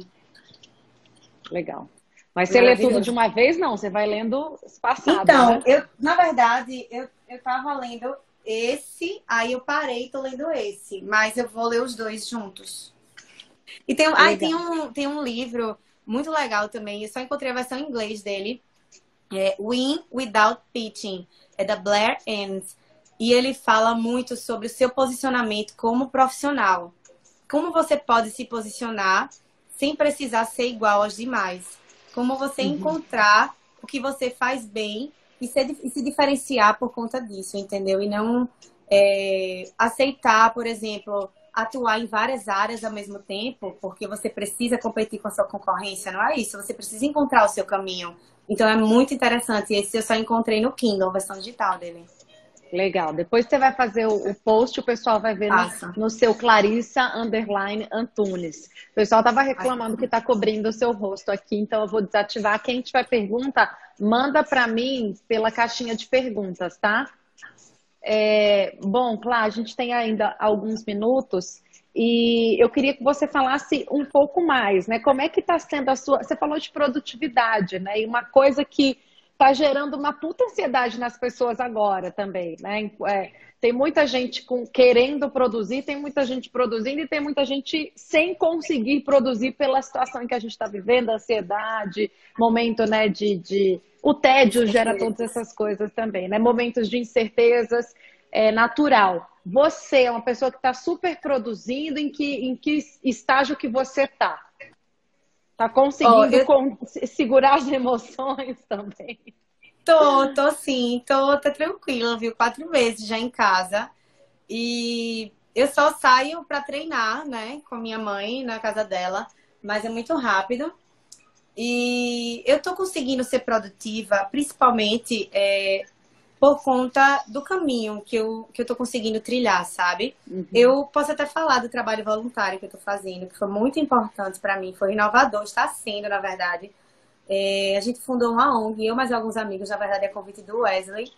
Legal. Mas você lê tudo de uma vez, não? Você vai lendo passado, Então, né? eu, na verdade, eu, eu tava lendo esse, aí eu parei e tô lendo esse. Mas eu vou ler os dois juntos. E tem, ah, tem, um, tem um livro muito legal também. Eu só encontrei a versão em inglês dele. É Win Without Pitching. É da Blair Enns e ele fala muito sobre o seu posicionamento como profissional. Como você pode se posicionar sem precisar ser igual aos demais. Como você uhum. encontrar o que você faz bem e se, e se, diferenciar por conta disso, entendeu? E não é, aceitar, por exemplo, atuar em várias áreas ao mesmo tempo, porque você precisa competir com a sua concorrência, não é isso? Você precisa encontrar o seu caminho. Então é muito interessante. Esse eu só encontrei no Kindle, a versão digital dele. Legal. Depois você vai fazer o, o post, o pessoal vai ver no, no, seu Clarissa Underline Antunes. O pessoal estava reclamando que está cobrindo o seu rosto aqui, então eu vou desativar. Quem tiver pergunta, manda para mim pela caixinha de perguntas, tá? É, bom, claro, a gente tem ainda alguns minutos e eu queria que você falasse um pouco mais, né? Como é que está sendo a sua. Você falou de produtividade, né? E uma coisa que está gerando uma puta ansiedade nas pessoas agora também, né? É, tem muita gente com, querendo produzir, tem muita gente produzindo e tem muita gente sem conseguir produzir pela situação em que a gente está vivendo, ansiedade, momento, né, de, de... O tédio gera todas essas coisas também, né? Momentos de incertezas, é natural. Você é uma pessoa que está super produzindo, em que, em que estágio que você está? Tá conseguindo oh, eu... com... segurar as emoções também? Tô, tô sim, tô, tô tranquila, viu? Quatro meses já em casa. E eu só saio para treinar, né, com minha mãe na casa dela, mas é muito rápido. E eu tô conseguindo ser produtiva, principalmente é, por conta do caminho que eu, que eu tô conseguindo trilhar, sabe? Uhum. Eu posso até falar do trabalho voluntário que eu tô fazendo, que foi muito importante para mim, foi inovador, está sendo, na verdade. É, a gente fundou uma ONG, eu mais alguns amigos, na verdade, é convite do Wesley,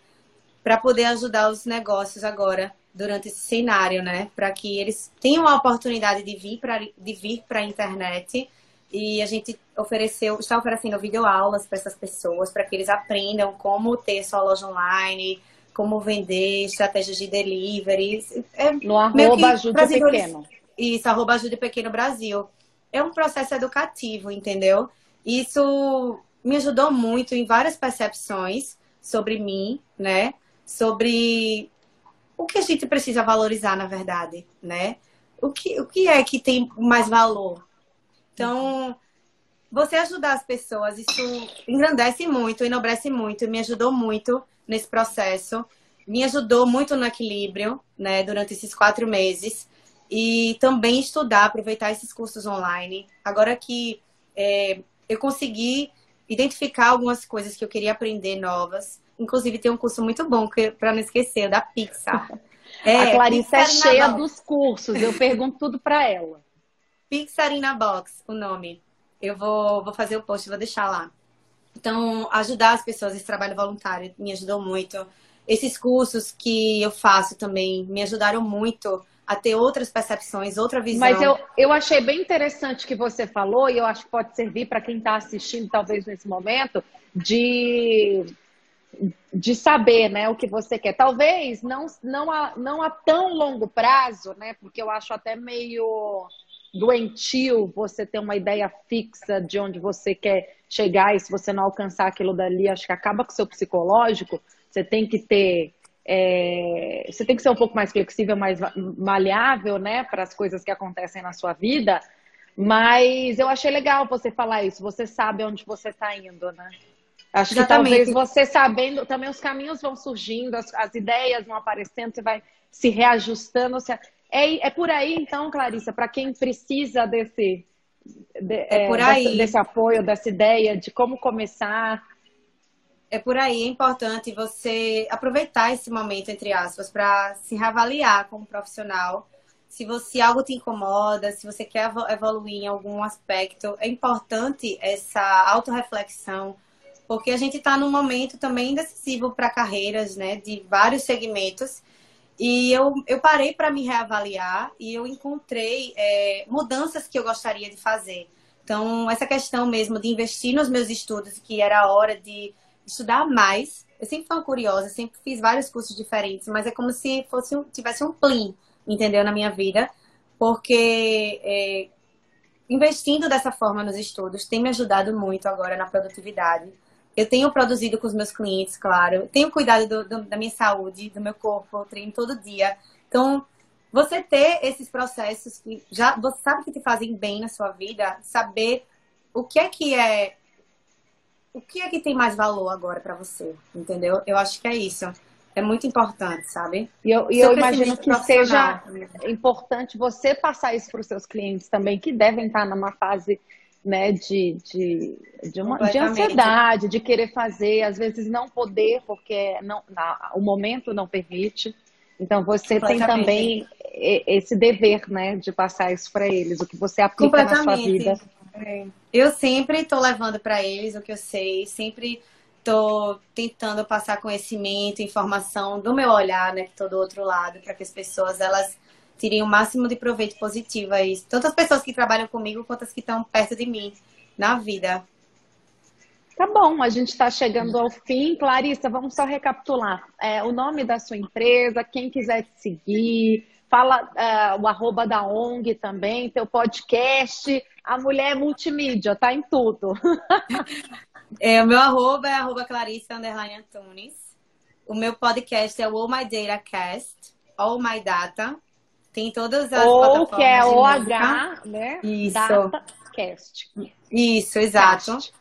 para poder ajudar os negócios agora, durante esse cenário, né? Para que eles tenham a oportunidade de vir para de vir para a internet e a gente ofereceu, está oferecendo videoaulas para essas pessoas, para que eles aprendam como ter sua loja online, como vender, estratégias de delivery. É no arroba ajude pequeno. Isso, arroba ajude pequeno Brasil. É um processo educativo, entendeu? Isso me ajudou muito em várias percepções sobre mim, né? Sobre o que a gente precisa valorizar, na verdade, né? O que, o que é que tem mais valor, então, você ajudar as pessoas, isso engrandece muito, enobrece muito, me ajudou muito nesse processo, me ajudou muito no equilíbrio, né, durante esses quatro meses. E também estudar, aproveitar esses cursos online. Agora que é, eu consegui identificar algumas coisas que eu queria aprender novas. Inclusive, tem um curso muito bom, para não esquecer, da Pixar. É, a Clarissa é cheia dos cursos, eu pergunto tudo para ela. Pixarina Box, o nome. Eu vou, vou fazer o post, vou deixar lá. Então, ajudar as pessoas, esse trabalho voluntário me ajudou muito. Esses cursos que eu faço também me ajudaram muito a ter outras percepções, outra visão. Mas eu, eu achei bem interessante que você falou, e eu acho que pode servir para quem está assistindo, talvez nesse momento, de, de saber né, o que você quer. Talvez não, não, a, não a tão longo prazo, né? Porque eu acho até meio doentio você ter uma ideia fixa de onde você quer chegar e se você não alcançar aquilo dali, acho que acaba com o seu psicológico. Você tem que ter. É, você tem que ser um pouco mais flexível, mais maleável, né, para as coisas que acontecem na sua vida. Mas eu achei legal você falar isso. Você sabe onde você está indo, né? Acho Exatamente. que talvez você sabendo, também os caminhos vão surgindo, as, as ideias vão aparecendo, você vai se reajustando. Se, é, é por aí, então, Clarissa, para quem precisa desse, de, é, é por aí. Desse, desse apoio, dessa ideia de como começar. É por aí, é importante você aproveitar esse momento, entre aspas, para se reavaliar como profissional. Se você algo te incomoda, se você quer evoluir em algum aspecto, é importante essa autorreflexão, porque a gente está num momento também decisivo para carreiras né, de vários segmentos. E eu, eu parei para me reavaliar e eu encontrei é, mudanças que eu gostaria de fazer. Então, essa questão mesmo de investir nos meus estudos, que era a hora de estudar mais. Eu sempre fui curiosa, sempre fiz vários cursos diferentes, mas é como se fosse um, tivesse um plim, entendeu, na minha vida. Porque é, investindo dessa forma nos estudos tem me ajudado muito agora na produtividade eu tenho produzido com os meus clientes, claro. Tenho cuidado do, do, da minha saúde, do meu corpo, eu treino todo dia. Então, você ter esses processos que já você sabe que te fazem bem na sua vida, saber o que é que é o que é que tem mais valor agora para você, entendeu? Eu acho que é isso. É muito importante, sabe? E eu, eu imagino que seja importante você passar isso para os seus clientes também, que devem estar numa fase né, de, de, de, uma, de ansiedade, de querer fazer, às vezes não poder, porque não, na, o momento não permite. Então você tem também esse dever, né, de passar isso para eles, o que você aplica na sua vida. É. Eu sempre estou levando para eles o que eu sei, sempre estou tentando passar conhecimento, informação do meu olhar, né, que estou do outro lado, para que as pessoas elas tirem o máximo de proveito positivo a isso. Tanto as pessoas que trabalham comigo quanto as que estão perto de mim na vida. Tá bom, a gente está chegando ao fim. Clarissa, vamos só recapitular. É, o nome da sua empresa, quem quiser te seguir, fala é, o arroba da ONG também, teu podcast. A mulher é multimídia, tá em tudo. é, o meu arroba é arroba Clarissa Antunes. O meu podcast é o All My Data Cast, All My Data. Tem todas as Ou que é OH, né? Isso. DataCast. Isso, exato. Cast.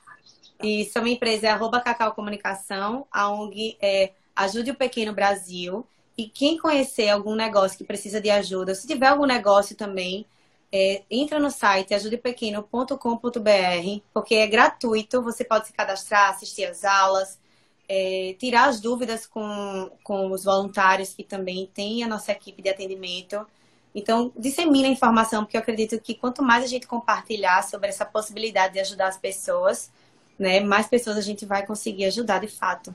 Isso, a minha empresa é arroba Cacau Comunicação, a ONG é Ajude o Pequeno Brasil. E quem conhecer algum negócio que precisa de ajuda, se tiver algum negócio também, é, entra no site ajudepequeno.com.br, porque é gratuito, você pode se cadastrar, assistir às aulas, é, tirar as dúvidas com, com os voluntários que também tem a nossa equipe de atendimento. Então, dissemina a informação, porque eu acredito que quanto mais a gente compartilhar sobre essa possibilidade de ajudar as pessoas, né, mais pessoas a gente vai conseguir ajudar de fato.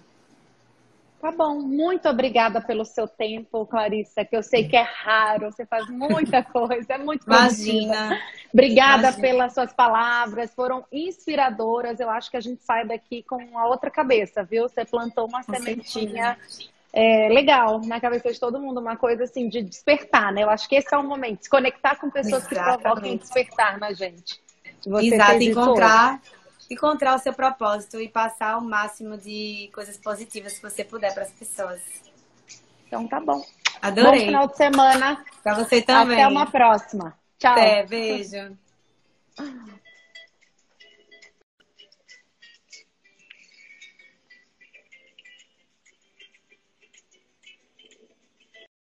Tá bom, muito obrigada pelo seu tempo, Clarissa, que eu sei que é raro, você faz muita coisa, é muito Imagina. Obrigada Imagina. pelas suas palavras, foram inspiradoras. Eu acho que a gente sai daqui com a outra cabeça, viu? Você plantou uma com sementinha é, legal na cabeça de todo mundo, uma coisa assim de despertar, né? Eu acho que esse é o momento, se conectar com pessoas Exatamente. que provocam despertar na gente. Você Exato, encontrar, encontrar o seu propósito e passar o máximo de coisas positivas que você puder para as pessoas. Então tá bom. Adorei. Bom final de semana. Para você também. Até uma próxima. Tchau. Até, beijo.